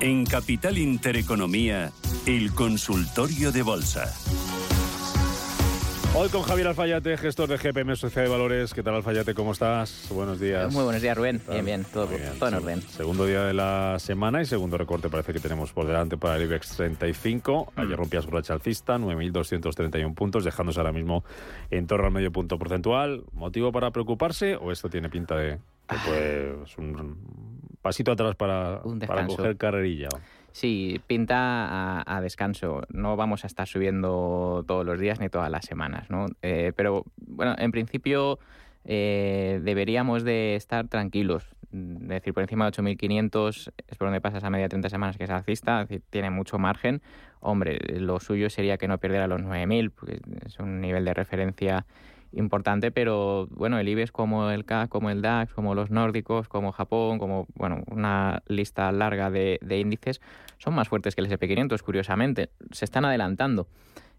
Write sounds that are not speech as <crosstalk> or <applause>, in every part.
En Capital Intereconomía, el consultorio de bolsa. Hoy con Javier Alfayate, gestor de GPM Sociedad de Valores. ¿Qué tal Alfayate? ¿Cómo estás? Buenos días. Muy buenos días, Rubén. Bien, bien, todo, todo en orden. Segundo día de la semana y segundo recorte parece que tenemos por delante para el IBEX 35. Ayer mm. rompía su racha alcista, 9.231 puntos, dejándose ahora mismo en torno al medio punto porcentual. ¿Motivo para preocuparse o esto tiene pinta de pues, un pasito atrás para, para coger carrerilla? Sí, pinta a, descanso. No vamos a estar subiendo todos los días ni todas las semanas, ¿no? Eh, pero bueno, en principio eh, deberíamos de estar tranquilos. Es decir, por encima de 8.500 es por donde pasa esa media 30 semanas que es alcista, es decir, tiene mucho margen. Hombre, lo suyo sería que no perdiera los 9.000, porque es un nivel de referencia importante, pero bueno, el IBEX como el CAC, como el DAX, como los nórdicos, como Japón, como bueno, una lista larga de, índices, son más fuertes que el SP500, curiosamente. Se están adelantando.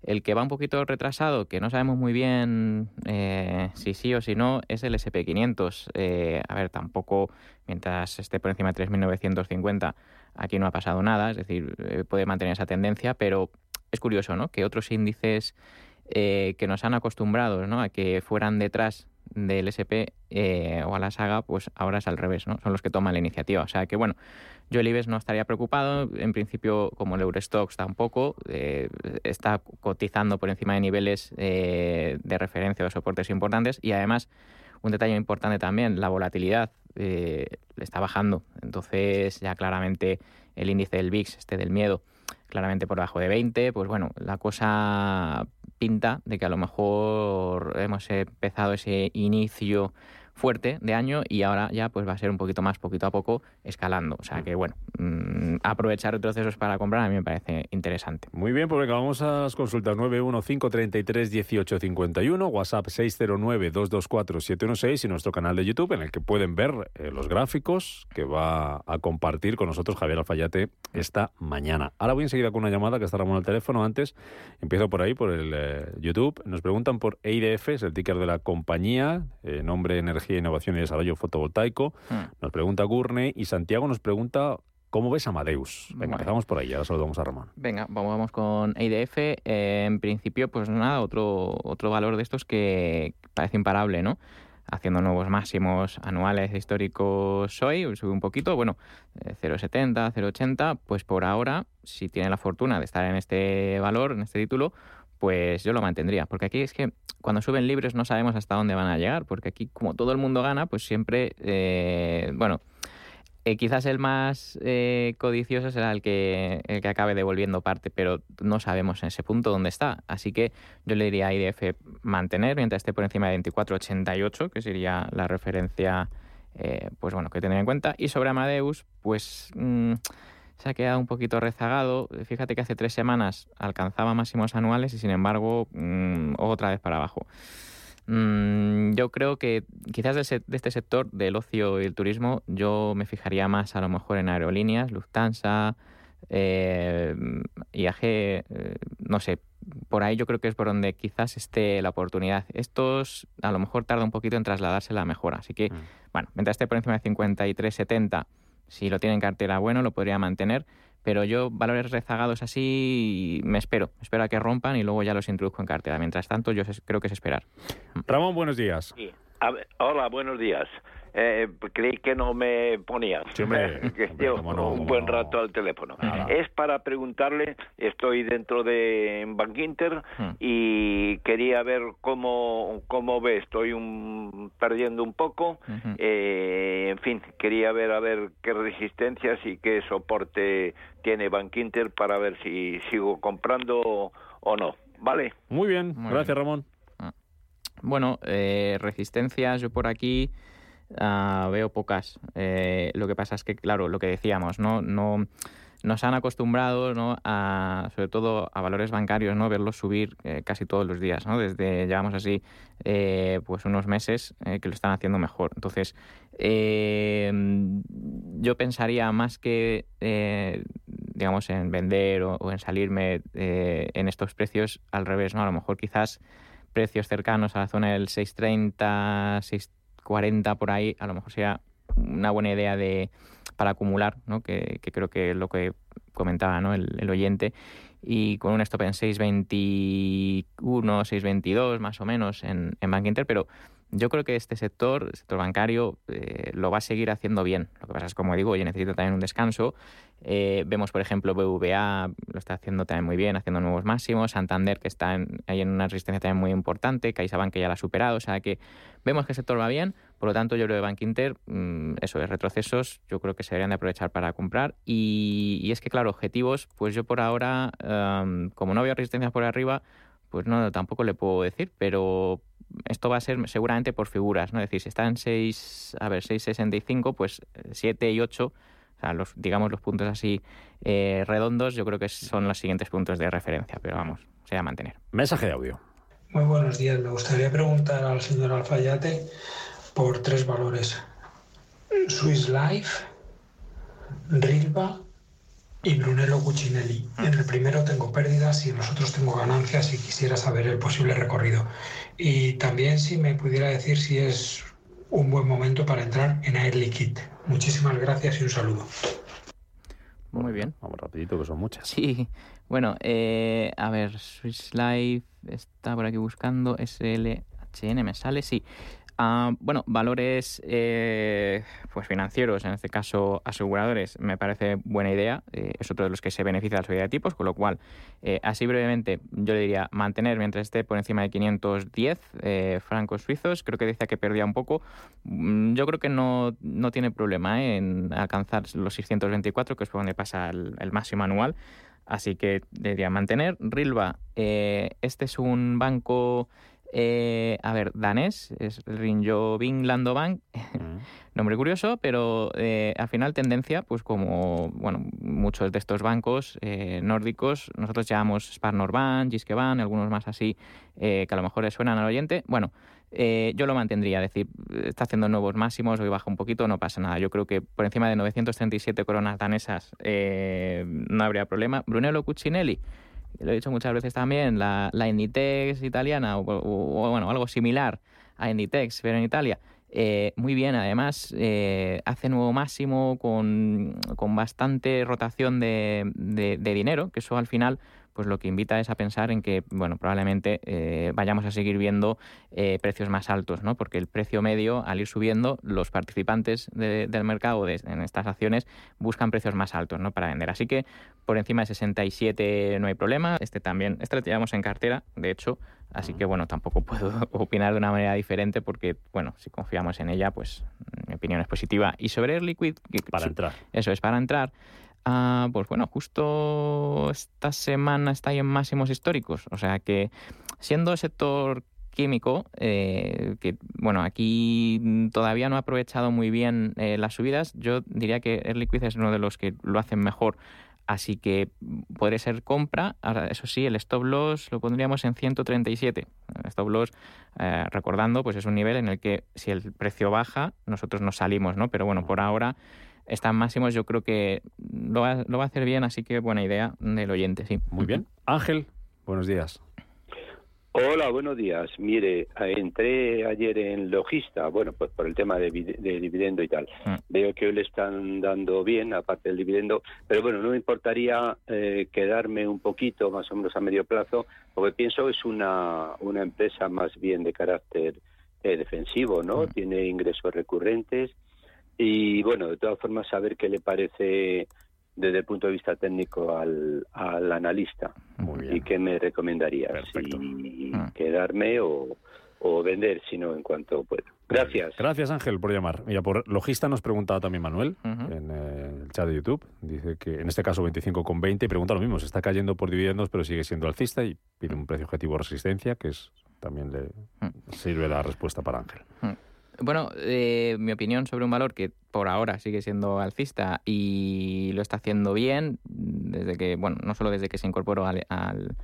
El que va un poquito retrasado, que no sabemos muy bien eh, si sí o si no, es el SP500. Eh, a ver, tampoco, mientras esté por encima de 3.950, aquí no ha pasado nada, es decir, eh, puede mantener esa tendencia, pero es curioso, ¿no? Que otros índices eh, que nos han acostumbrado a que fueran detrás del SP eh, o a la saga, pues ahora es al revés, ¿no? Son los que toman la iniciativa. O sea que, bueno, yo el IBEX no estaría preocupado. En principio, como el Eurostox tampoco, eh, está cotizando por encima de niveles de referencia o soportes importantes. Y además, un detalle importante también, la volatilidad está bajando. Entonces, ya claramente el índice del VIX, este del miedo, claramente por debajo de 20, pues bueno, la cosa pinta de que a lo mejor hemos empezado ese inicio fuerte de año y ahora ya pues va a ser un poquito más poquito a poco escalando. O sea que bueno, mm, aprovechar retrocesos para comprar a mí me parece interesante. Muy bien, pues venga, vamos a las consultas 915331851, WhatsApp 609224716 y nuestro canal de YouTube en el que pueden ver eh, los gráficos que va a compartir con nosotros Javier Alfayate esta mañana. Ahora voy enseguida con una llamada que está Ramón al teléfono. Antes empiezo por ahí, por el eh, YouTube. Nos preguntan por EIDF, es el ticker de la compañía, eh, nombre energía Innovación y Desarrollo Fotovoltaico. Hmm. Nos pregunta Gurney y Santiago nos pregunta ¿Cómo ves Amadeus? Venga, empezamos por ahí, ahora saludamos a Román. Venga, vamos con EIDF. Eh, en principio, pues nada, otro, otro valor de estos que parece imparable, ¿no? Haciendo nuevos máximos anuales históricos hoy, sube un poquito, bueno, 0,70, eh, 0,80, pues por ahora, si tiene la fortuna de estar en este valor, en este título, pues yo lo mantendría. Porque aquí es que cuando suben libres no sabemos hasta dónde van a llegar, porque aquí como todo el mundo gana, pues siempre, eh, bueno, eh, quizás el más eh, codicioso será el que, el que acabe devolviendo parte, pero no sabemos en ese punto dónde está. Así que yo le diría a IDF mantener mientras esté por encima de 24,88, que sería la referencia, pues bueno, que tener en cuenta. Y sobre Amadeus, pues... Mm, se ha quedado un poquito rezagado. Fíjate que hace tres semanas alcanzaba máximos anuales y sin embargo mm, otra vez para abajo. Mm, yo creo que quizás de, este sector del ocio y el turismo yo me fijaría más a lo mejor en aerolíneas, Lufthansa, eh, IAG, eh, no sé, por ahí yo creo que es por donde quizás esté la oportunidad. Estos a lo mejor tarda un poquito en trasladarse la mejora. Así que, mm. bueno, mientras esté por encima de 53,70 si lo tiene en cartera bueno, lo podría mantener. Pero yo, valores rezagados así, me espero. Espero a que rompan y luego ya los introduzco en cartera. Mientras tanto, yo creo que es esperar. Ramón, buenos días. hola, buenos días. Eh, creí que no me ponía <laughs> un buen rato al teléfono. Es para preguntarle, estoy dentro de Bank Inter hmm. y quería ver cómo, cómo ve, estoy un, perdiendo un poco, eh, en fin, quería ver a ver qué resistencias y qué soporte tiene Bank Inter para ver si sigo comprando o no. ¿Vale? Muy bien, gracias Ramón. Ah. Bueno, eh, resistencias, yo por aquí Ah, veo pocas. Eh, lo que pasa es que, claro, lo que decíamos, ¿no? no nos han acostumbrado ¿no? a, sobre todo a valores bancarios, ¿no? verlos subir eh, casi todos los días, ¿no? desde, llevamos así, eh, pues unos meses que lo están haciendo mejor. Entonces, yo pensaría más que, digamos, en vender o, o en salirme en estos precios, al revés, ¿no? A lo mejor quizás precios cercanos a la zona del 630, 630 40 por ahí, a lo mejor sería una buena idea de para acumular, ¿no? que, creo que es lo que comentaba ¿no? el, oyente, y con un stop en 6.21, 6.22 más o menos en, en Bank Inter, pero yo creo que este sector, el sector bancario, eh, lo va a seguir haciendo bien. Lo que pasa es, como digo, oye, necesita también un descanso. Eh, vemos, por ejemplo, BVA lo está haciendo también muy bien, haciendo nuevos máximos. Santander, que está ahí en una resistencia también muy importante. CaixaBank, que ya la ha superado. O sea que vemos que el sector va bien. Por lo tanto, yo creo que Bank Inter, mm, eso es retrocesos, yo creo que se deberían de aprovechar para comprar. Y, es que, claro, objetivos, pues yo por ahora, como no veo resistencias por arriba, pues no, tampoco le puedo decir, pero esto va a ser seguramente por figuras, ¿no? Es decir, si está en 6, a ver, 6,65, pues 7 eh, y 8, o sea, los, digamos los puntos así eh, redondos, yo creo que son los siguientes puntos de referencia, pero vamos, se va a mantener. Mensaje de audio. Muy buenos días. Me gustaría preguntar al señor Alfayate por tres valores. Swiss Life, Rilva y Brunello Cucinelli. Mm. En el primero tengo pérdidas y en los otros tengo ganancias y quisiera saber el posible recorrido. Y también si me pudiera decir si es un buen momento para entrar en Air Liquide. Muchísimas gracias y un saludo. Muy bien. Vamos rapidito, que son muchas. Sí. Bueno, eh, a ver, Swiss Life está por aquí buscando. SLHN me sale, sí. Ah, bueno, valores eh, pues financieros, en este caso aseguradores, me parece buena idea. Eh, es otro de los que se beneficia de la subida de tipos, con lo cual, eh, así brevemente, yo le diría mantener mientras esté por encima de 510 francos suizos. Creo que decía que perdía un poco. Mm, yo creo que no, no tiene problema en alcanzar los 624, que es por donde pasa el, máximo anual. Así que debería mantener. Rilva, este es un banco eh, a ver, danés, es Rinjobing Landobank, mm. <laughs> nombre curioso, pero eh, al final tendencia, pues como bueno, muchos de estos bancos eh, nórdicos, nosotros llamamos Sparnorbank, Giskebank, algunos más así, que a lo mejor les suenan al oyente. Bueno, yo lo mantendría, es decir, está haciendo nuevos máximos, hoy baja un poquito, no pasa nada. Yo creo que por encima de 937 coronas danesas no habría problema. Brunello Cucinelli lo he dicho muchas veces también, la, la Inditex italiana o, bueno, algo similar a Inditex, pero en Italia. Eh, muy bien, además eh, hace nuevo máximo con, con bastante rotación de, de, de, dinero, que eso al final pues lo que invita es a pensar en que, bueno, probablemente eh, vayamos a seguir viendo eh, precios más altos, ¿no? Porque el precio medio, al ir subiendo, los participantes del mercado en estas acciones buscan precios más altos, ¿no? Para vender. Así que por encima de 67 no hay problema. Este también, este lo llevamos en cartera, de hecho, así que, bueno, tampoco puedo <laughs> opinar de una manera diferente porque, bueno, si confiamos en ella, pues mi opinión es positiva. Y sobre Air Liquid... Para entrar. Eso es, para entrar. Ah, pues bueno, justo esta semana está ahí en máximos históricos. O sea que siendo sector químico, eh, que bueno, aquí todavía no ha aprovechado muy bien eh, las subidas, yo diría que Liquid es uno de los que lo hacen mejor. Así que podría ser compra. Ahora, eso sí, el stop loss lo pondríamos en 137. El stop loss, eh, recordando, pues es un nivel en el que si el precio baja, nosotros nos salimos, ¿no? Pero bueno, por ahora están máximos, yo creo que lo va, a hacer bien, así que buena idea del oyente, sí. Muy bien. Ángel, buenos días. Hola, buenos días. Mire, entré ayer en Logista, bueno, pues por el tema de, dividendo y tal. Mm. Veo que hoy le están dando bien, aparte del dividendo, pero bueno, no me importaría eh, quedarme un poquito, más o menos a medio plazo, porque pienso que es una, una empresa más bien de carácter eh, defensivo, ¿no? Mm. Tiene ingresos recurrentes y bueno, de todas formas, saber qué le parece desde el punto de vista técnico al, al analista y qué me recomendaría, si ah. quedarme o, o vender, sino en cuanto pueda. Gracias. Gracias Ángel por llamar. Mira, por logista nos preguntaba también Manuel en eh, el chat de YouTube. Dice que en este caso 25,20 y pregunta lo mismo. Se está cayendo por dividendos pero sigue siendo alcista y pide un precio objetivo de resistencia que es también le sirve la respuesta para Ángel. Bueno, eh, mi opinión sobre un valor que por ahora sigue siendo alcista y lo está haciendo bien, desde que, bueno, no solo desde que se incorporó al, al,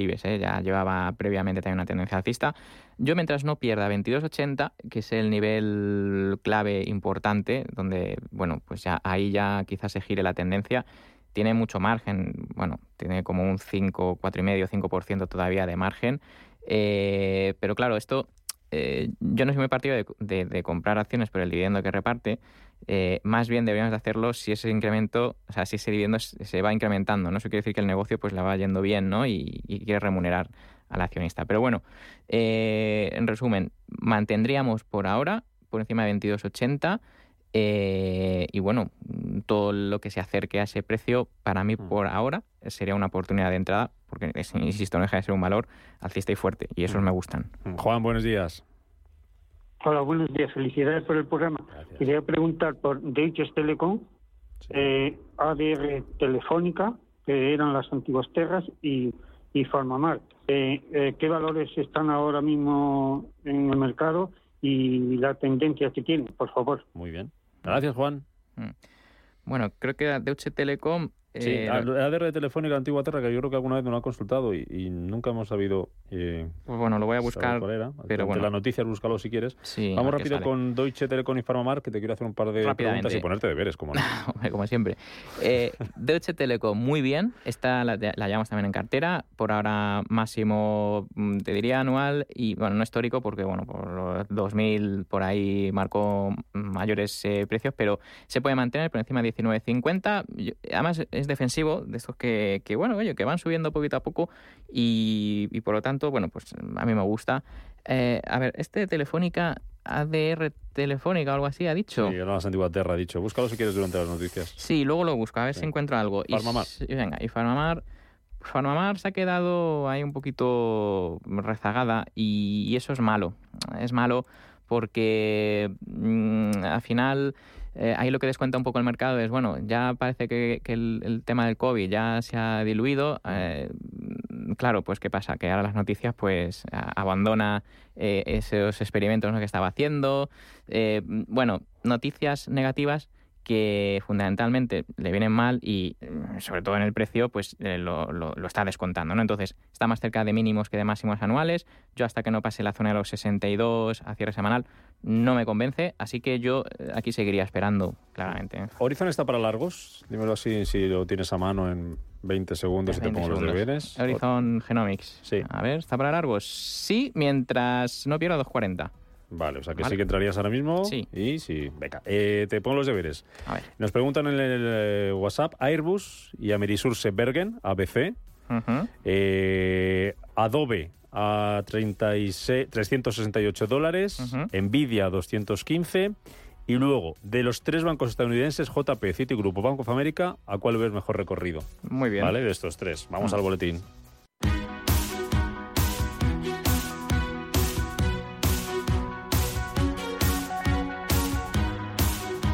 IBEX, eh, ya llevaba previamente también una tendencia alcista. Yo mientras no pierda 22.80, que es el nivel clave importante, donde, bueno, pues ya ahí ya quizás se gire la tendencia, tiene mucho margen, bueno, tiene como un 5, 4,5, 5% todavía de margen. Eh, pero claro, esto eh, yo no soy muy partido de, comprar acciones por el dividendo que reparte. eh, más bien deberíamos de hacerlo si ese incremento, o sea, si ese dividendo se va incrementando, ¿no? Eso quiere decir que el negocio pues le va yendo bien, ¿no? Y, quiere remunerar al accionista. Pero bueno, eh, en resumen, mantendríamos por ahora por encima de 22.80 eh, y bueno, todo lo que se acerque a ese precio, para mí mm. por ahora sería una oportunidad de entrada, porque insisto, no deja de ser un valor alcista y fuerte, y esos mm. me gustan. Juan, buenos días. Hola, buenos días. Felicidades por el programa. Quería preguntar por Deutsche Telekom, eh, ADR Telefónica, que eran las antiguas Terras, y, y Farmamar. Eh, eh, ¿Qué valores están ahora mismo en el mercado y la tendencia que tienen, por favor? Muy bien. Gracias, Juan. Mm. Bueno, creo que Deutsche Telekom Sí, eh, ADR de Telefónica Antigua Terra, que yo creo que alguna vez me lo ha consultado y, nunca hemos sabido. Eh, pues bueno, lo voy a buscar. Pero bueno. La noticia, búscalo si quieres. Vamos rápido con Deutsche Telekom y Farmamar, que te quiero hacer un par de preguntas y ponerte deberes, como no. <laughs> como siempre. Eh, Deutsche Telekom, muy bien. Esta la, la llevamos también en cartera. Por ahora, máximo, mm, te diría anual y, bueno, no histórico, porque, bueno, por los 2000 por ahí marcó mayores eh, precios, pero se puede mantener por encima de 19.50. Además, es defensivo, de estos que, bueno, oye, que van subiendo poquito a poco y, por lo tanto, bueno, pues a mí me gusta. Eh, a ver, este Telefónica, ADR Telefónica o algo así, ha dicho. Sí, no, Antigua Terra ha dicho. Búscalo si quieres durante las noticias. Sí, luego lo busco, a ver si encuentro algo. Farmamar. Y, venga, y Farmamar... Farmamar se ha quedado ahí un poquito rezagada y, eso es malo. Es malo porque mm, al final eh, ahí lo que descuenta un poco el mercado es, bueno, ya parece que, el, tema del COVID ya se ha diluido. Eh, claro, pues ¿qué pasa? Que ahora las noticias pues abandona eh, esos experimentos que estaba haciendo. bueno, noticias negativas que fundamentalmente le vienen mal y mm, sobre todo en el precio pues eh, lo, lo, está descontando, ¿no? Entonces está más cerca de mínimos que de máximos anuales. Yo hasta que no pase la zona de los 62 a cierre semanal no me convence, así que yo eh, aquí seguiría esperando claramente. ¿Horizon está para largos? Dímelo así si lo tienes a mano en 20 segundos y te pongo los deberes. Horizon Genomics. Sí. A ver, ¿está para largos? Sí, mientras no pierda 240. Vale, o sea que sí que entrarías ahora mismo. Sí. Y sí, venga, eh, te pongo los deberes. A ver. Nos preguntan en el eh, WhatsApp Airbus y Amerisource Bergen, ABC. Eh, Adobe a 36, 368 dólares, Nvidia 215 y luego de los tres bancos estadounidenses, JP, Citigroup o Bank of America, ¿a cuál ves mejor recorrido? Muy bien. Vale, de estos tres. Vamos al boletín.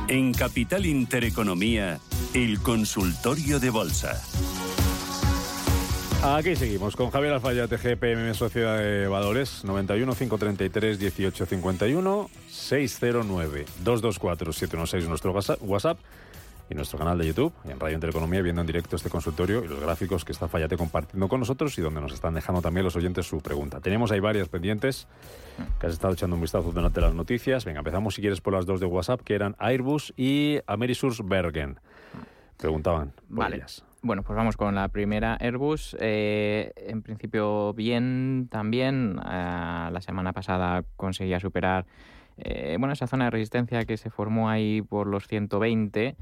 En Capital Intereconomía, el consultorio de bolsa. Aquí seguimos con Javier Alfayate, GPM Sociedad de Valores, 91 533 1851 609 224 716 nuestro WhatsApp y nuestro canal de YouTube, en Radio Intereconomía, viendo en directo este consultorio y los gráficos que está Fallate compartiendo con nosotros y donde nos están dejando también los oyentes su pregunta. Tenemos ahí varias pendientes que has estado echando un vistazo durante las noticias. Venga, empezamos si quieres por las dos de WhatsApp, que eran Airbus y Amerisource Bergen. Preguntaban vale. Bueno, pues vamos con la primera Airbus. Eh, en principio bien también. Eh, la semana pasada conseguía superar eh, bueno, esa zona de resistencia que se formó ahí por los 120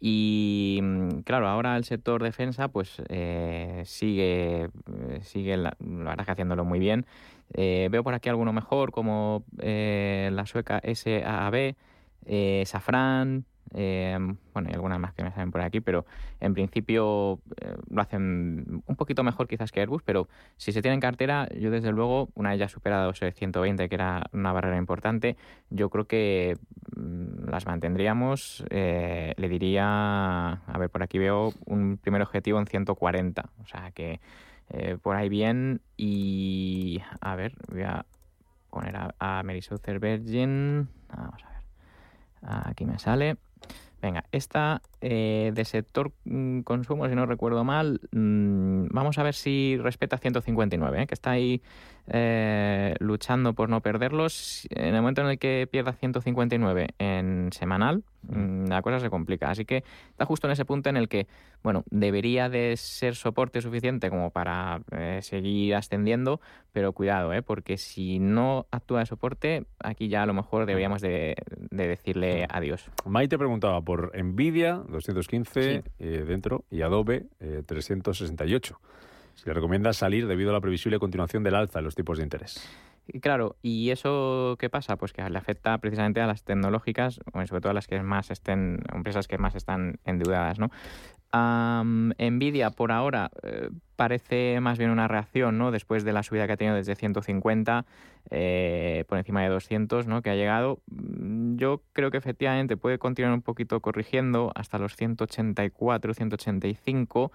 y mm, claro, ahora el sector defensa pues eh, sigue, eh, sigue la, verdad que haciéndolo muy bien. Eh, veo por aquí alguno mejor como la sueca Safran, eh, bueno, hay algunas más que me salen por aquí, pero en principio eh, lo hacen un poquito mejor quizás que Airbus, pero si se tiene en cartera, yo desde luego, una vez ya superado ese 120, que era una barrera importante, yo creo que las mantendríamos. Eh, le diría, a ver, por aquí veo un primer objetivo en 140, o sea que por ahí bien y a ver, voy a poner a, a Virgin, vamos a ver, aquí me sale. Venga, esta eh, de sector mm, consumo, si no recuerdo mal, mm, vamos a ver si respeta 159, ¿eh? que está ahí eh, luchando por no perderlos. En el momento en el que pierda 159 en semanal, mm, la cosa se complica. Así que está justo en ese punto en el que, bueno, debería de ser soporte suficiente como para eh, seguir ascendiendo, pero cuidado, ¿eh? porque si no actúa de soporte, aquí ya a lo mejor deberíamos de, decirle adiós. Maite preguntaba por Nvidia, 215 eh, dentro, y Adobe, 368. Se le recomienda salir debido a la previsible continuación del alza en los tipos de interés. Claro, ¿y eso qué pasa? Pues que le afecta precisamente a las tecnológicas, sobre todo a las que más estén, empresas que más están endeudadas, ¿no? Nvidia por ahora eh, parece más bien una reacción, ¿no? Después de la subida que ha tenido desde 150 eh, por encima de 200, ¿no? Que ha llegado. Mm, yo creo que efectivamente puede continuar un poquito corrigiendo hasta los 184, 185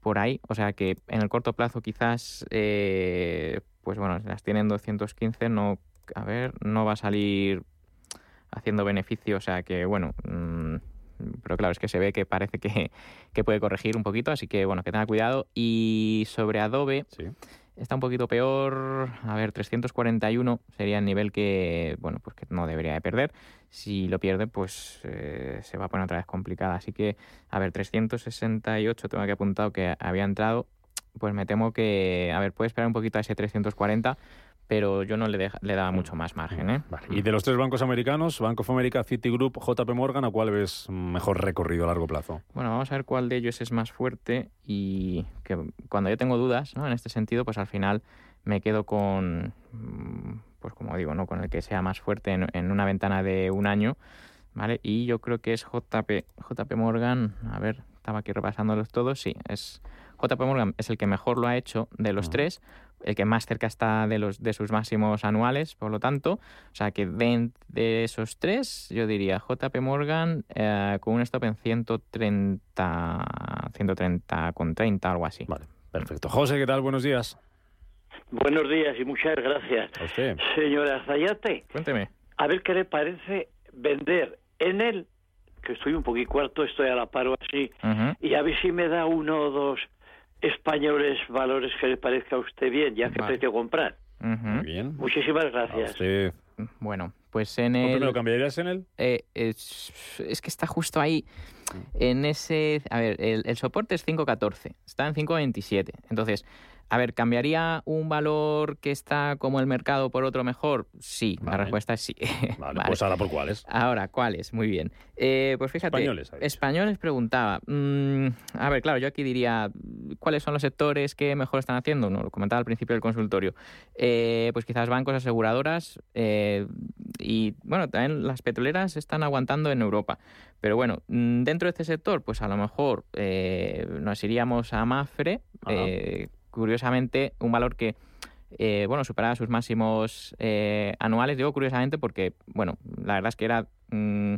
por ahí. O sea que en el corto plazo quizás, eh, pues bueno, las tienen 215, no, a ver, no va a salir haciendo beneficio. O sea que bueno, mm, pero claro, es que se ve que parece que, que, puede corregir un poquito, así que bueno, que tenga cuidado. Y sobre Adobe, sí. Está un poquito peor. A ver, 341 sería el nivel que, bueno, pues que no debería de perder. Si lo pierde, pues eh, se va a poner otra vez complicada. Así que, a ver, 368 tengo que apuntado que había entrado. Pues me temo que, a ver, puede esperar un poquito a ese 340 pero yo no le, le daba mucho más margen. ¿eh? Y de los tres bancos americanos, Bank of America, Citigroup, JP Morgan, ¿a cuál ves mejor recorrido a largo plazo? Bueno, vamos a ver cuál de ellos es más fuerte y que cuando yo tengo dudas ¿no? en este sentido, pues al final me quedo con, pues como digo, ¿no? con el que sea más fuerte en, una ventana de un año. ¿Vale? Y yo creo que es JP, JP Morgan, a ver, estaba aquí repasándolos todos, sí, es JP Morgan es el que mejor lo ha hecho de los tres, el que más cerca está de, los, de sus máximos anuales, por lo tanto. O sea que de, de esos tres, yo diría JP Morgan eh, con un stop en 130, 130 con 30, algo así. Vale, perfecto. José, ¿qué tal? Buenos días. Buenos días y muchas gracias. A usted. Señora Zayate. Cuénteme. A ver qué le parece vender en él, que estoy un poquito cuarto, estoy a la paro así, y a ver si me da uno o dos españoles valores que le parezca a usted bien, ya que precio comprar. Muy bien. Muchísimas gracias. Bueno, pues en el... ¿Lo cambiarías en él? Eh, es, que está justo ahí. En ese... A ver, el, el soporte es 5.14. Está en 5.27. Entonces, a ver, ¿cambiaría un valor que está como el mercado por otro mejor? Sí, la respuesta es sí. <laughs> Vale, pues ahora por cuáles. Ahora, ¿cuáles? Muy bien. Eh, pues fíjate, españoles, españoles preguntaba. Mm, a ver, claro, yo aquí diría, ¿cuáles son los sectores que mejor están haciendo? No, lo comentaba al principio del consultorio. Eh, pues quizás bancos, aseguradoras eh, y, bueno, también las petroleras están aguantando en Europa. Pero bueno, mm, dentro de este sector, pues a lo mejor nos iríamos a Mafre, curiosamente, un valor que eh, bueno, superaba sus máximos eh, anuales. Digo curiosamente porque, bueno, la verdad es que era mm,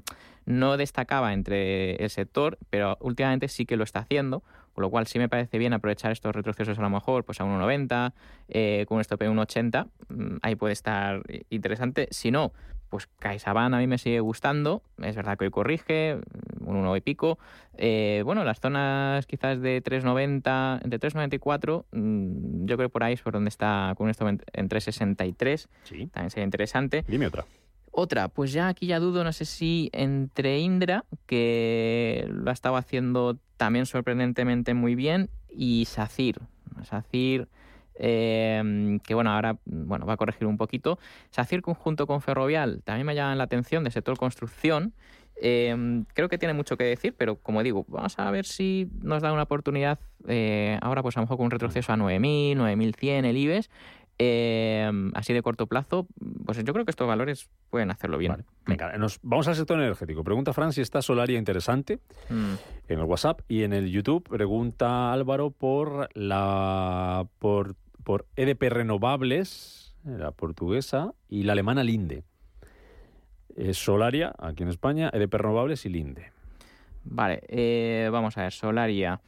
no destacaba entre el sector, pero últimamente sí que lo está haciendo, con lo cual sí me parece bien aprovechar estos retrocesos a lo mejor pues a 1,90, eh, con un stop en 1,80, mm, ahí puede estar interesante. Si no, pues CaixaBank a mí me sigue gustando, es verdad que hoy corrige, un 1 y pico. Eh, bueno, las zonas quizás de 3,90, entre 3,94, mm, yo creo por ahí es por donde está con esto en 3,63, sí. también sería interesante. Dime otra. Otra, pues ya aquí ya dudo, no sé si entre Indra, que lo ha estado haciendo también sorprendentemente muy bien, y SACIR. SACIR Em, que bueno, ahora bueno, va a corregir un poquito. SACIR conjunto con Ferrovial también me llama la atención de sector construcción. Em, creo que tiene mucho que decir, pero como digo, vamos a ver si nos da una oportunidad eh, ahora, pues a lo mejor con un retroceso a 9.000, 9.100 el IBEX. Em, así de corto plazo, pues yo creo que estos valores pueden hacerlo bien. Venga, nos, vamos al sector energético. Pregunta Fran si está Solaria interesante mm. en el WhatsApp y en el YouTube. Pregunta Álvaro por la por por EDP Renovables, la portuguesa, y la alemana Linde. Es Solaria, aquí en España, EDP Renovables y Linde. Vale, eh, vamos a ver, Solaria.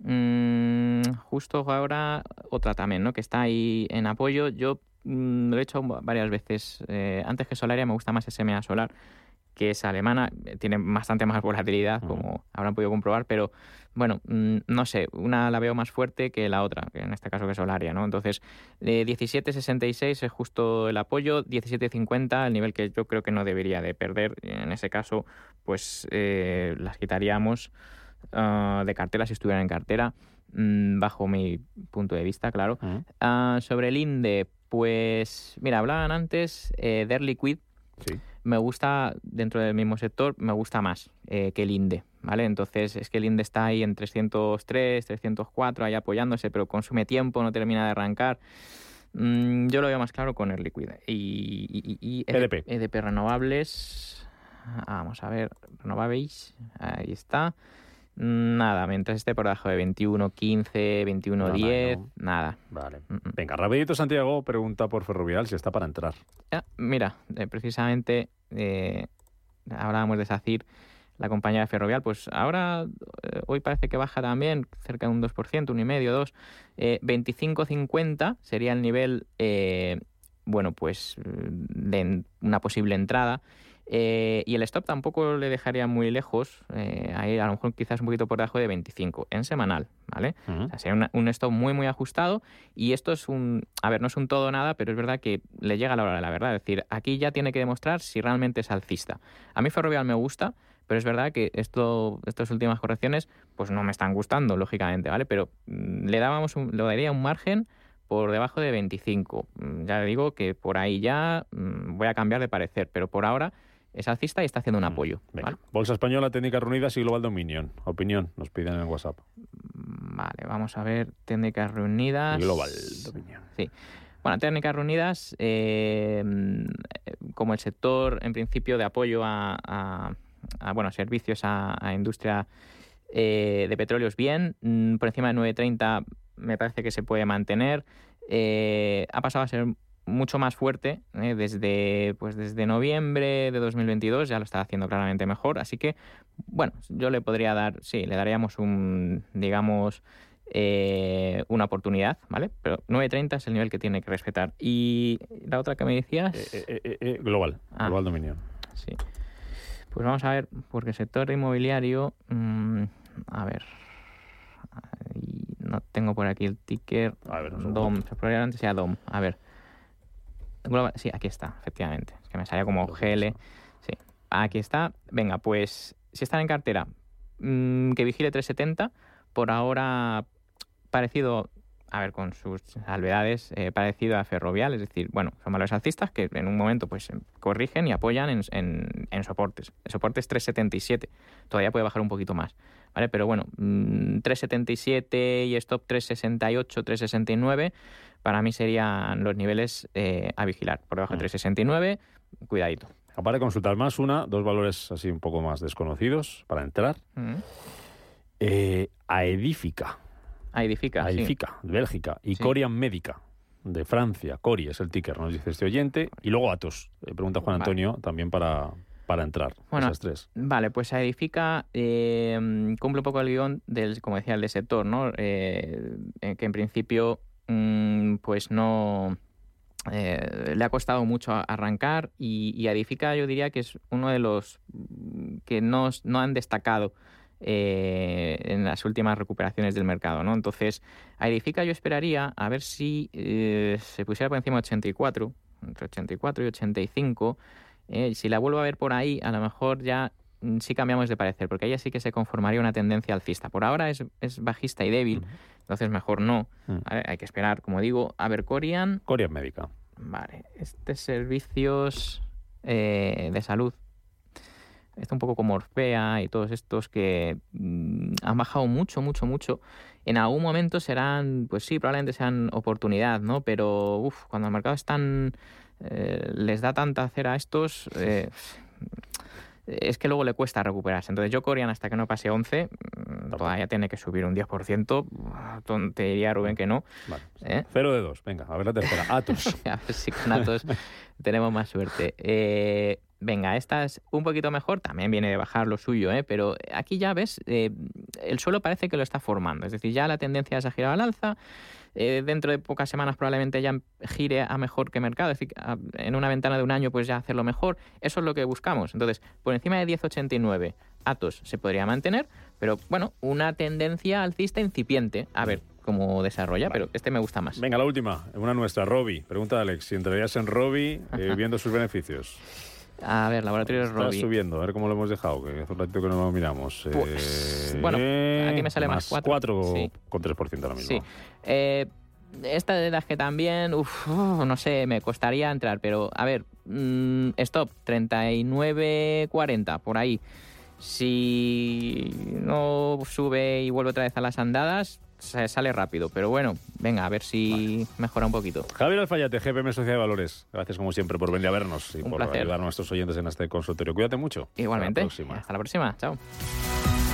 Mm, justo ahora otra también, ¿no? Que está ahí en apoyo. Yo mm, lo he hecho varias veces. Eh, antes que Solaria me gusta más SMA Solar que es alemana, tiene bastante más volatilidad, como habrán podido comprobar, pero bueno, mm, no sé, una la veo más fuerte que la otra, que en este caso que es Solaria, ¿no? Entonces, eh, 17.66 es justo el apoyo, 17.50 el nivel que yo creo que no debería de perder. En ese caso, pues eh, las quitaríamos ah, de cartera si estuvieran en cartera, mm, bajo mi punto de vista, claro. Ah, sobre el INDE, pues, mira, hablaban antes eh, de Liquid. Sí me gusta, dentro del mismo sector, me gusta más eh, que el INDE, ¿vale? Entonces es que el INDE está ahí en 303, 304, ahí apoyándose, pero consume tiempo, no termina de arrancar. Mm, yo lo veo más claro con el Liquid. Y, y, EDP. EDP renovables. Vamos a ver, renovables, ahí está. Nada, mientras esté por debajo de 21, 15, 21, 10, nada. Vale. Mm, mm. Venga, rapidito Santiago pregunta por Ferrovial si está para entrar. mira, eh, precisamente eh, hablábamos de SACIR, la compañía de Ferrovial, pues ahora eh, hoy parece que baja también cerca de un 2%, 1,5, 2. Eh, 25,50 sería el nivel, bueno, pues de una posible entrada. Eh, y el stop tampoco le dejaría muy lejos, eh, ahí a lo mejor quizás un poquito por debajo de 25 en semanal, ¿vale? o sea, sería un stop muy, muy ajustado y esto es un, a ver, no es un todo nada, pero es verdad que le llega a la hora de la verdad, es decir, aquí ya tiene que demostrar si realmente es alcista. A mí Ferrovial me gusta, pero es verdad que esto, estas últimas correcciones pues no me están gustando, lógicamente, ¿vale? Pero mm, le dábamos un, le daría un margen por debajo de 25. Mm, ya digo que por ahí ya mm, voy a cambiar de parecer, pero por ahora es alcista y está haciendo un mm, apoyo. Bolsa Española, Técnicas Reunidas y Global Dominion. Opinión, nos piden en el WhatsApp. Mm, vale, vamos a ver. Técnicas Reunidas. Global Dominion. Sí. Bueno, técnicas reunidas, eh, como el sector en principio de apoyo a, bueno, servicios a, industria eh, de petróleos bien, mm, por encima de 9.30 me parece que se puede mantener. Eh, ha pasado a ser mucho más fuerte ¿eh? desde, pues desde noviembre de 2022, ya lo está haciendo claramente mejor. Así que, bueno, yo le podría dar, sí, le daríamos un, digamos, eh, una oportunidad, ¿vale? Pero 9.30 es el nivel que tiene que respetar. Y la otra que me decías... Eh, global, ah. global dominio. Sí. Pues vamos a ver, porque el sector inmobiliario, mm, a ver, no tengo por aquí el ticker. A ver, DOM, probablemente sea DOM. A ver. Sí, aquí está, efectivamente. Es que me salía como GL. Sí, aquí está. Venga, pues si están en cartera, mm, que vigile 370. Por ahora, parecido, a ver, con sus salvedades, eh, parecido a Ferrovial. Es decir, bueno, son valores alcistas que en un momento pues corrigen y apoyan en, en, soportes. El soporte es 377. Todavía puede bajar un poquito más. ¿Vale? Pero bueno, 377 mm, y stop 368, 369 para mí serían los niveles eh, a vigilar. Por debajo de 369, mm. cuidadito. Aparte de consultar más, una, dos valores así un poco más desconocidos para entrar. Mm. Eh, Aedifica. Aedifica, Aedifica, Bélgica. Y Corian Médica, de Francia. Cori es el ticker, nos dice este oyente. Y luego Atos, eh, pregunta Juan Antonio, también para, para entrar. Bueno, esas tres. Vale, pues Aedifica cumple un poco el guion del, como decía, el de sector, ¿no? que en principio Mm, pues no eh, le ha costado mucho arrancar y, y, Edifica yo diría que es uno de los que no, han destacado eh, en las últimas recuperaciones del mercado. ¿no? Entonces, a Edifica yo esperaría a ver si eh, se pusiera por encima de 84, entre 84 y 85. Si la vuelvo a ver por ahí, a lo mejor ya mm, sí cambiamos de parecer, porque ella sí que se conformaría una tendencia alcista. Por ahora es, bajista y débil. Entonces mejor no. Mm. Hay que esperar, como digo, a ver Corian. Corian Médica. Vale. Este servicios eh, de salud. Está un poco como Orfea y todos estos que mm, han bajado mucho, mucho, mucho. En algún momento serán, pues sí, probablemente sean oportunidad, ¿no? Pero uf, cuando el mercado es tan, eh, les da tanta cera a estos, eh, es que luego le cuesta recuperarse. Entonces yo Corian hasta que no pase 11, mm, todavía tiene que subir un 10%. Te diría Rubén que no. Vale. ¿Eh? Cero de dos, venga, a ver la tercera. Atos. <laughs> a ver si con Atos <laughs> tenemos más suerte. Eh, venga, esta es un poquito mejor, también viene de bajar lo suyo, ¿eh? pero aquí ya ves, eh, el suelo parece que lo está formando, es decir, ya la tendencia es a girar al alza, eh, dentro de pocas semanas probablemente ya gire a mejor que mercado, es decir, en una ventana de un año pues ya hacerlo mejor, eso es lo que buscamos. Entonces, por encima de 10,89 Atos se podría mantener, pero bueno, una tendencia alcista incipiente. A ver, cómo desarrolla, pero este me gusta más. Venga, la última, una nuestra, Robi. Pregunta a Alex, si entrarías en Robi eh, viendo sus beneficios. A ver, laboratorio Está Robi. subiendo, a ver cómo lo hemos dejado, que hace un ratito que no lo miramos. Pues, bueno, aquí me sale más 4. 4 con 3% ahora mismo. Sí. Eh, esta de que también, uf, no sé, me costaría entrar, pero a ver, mmm, stop, 39.40, por ahí. Si no sube y vuelve otra vez a las andadas, sale rápido. Pero bueno, venga, a ver si mejora un poquito. Javier Alfayate, GPM Sociedad de Valores. Gracias como siempre por venir a vernos y un por placer. ayudar a nuestros oyentes en este consultorio. Cuídate mucho. Igualmente. Hasta la próxima. Hasta la próxima. Chao.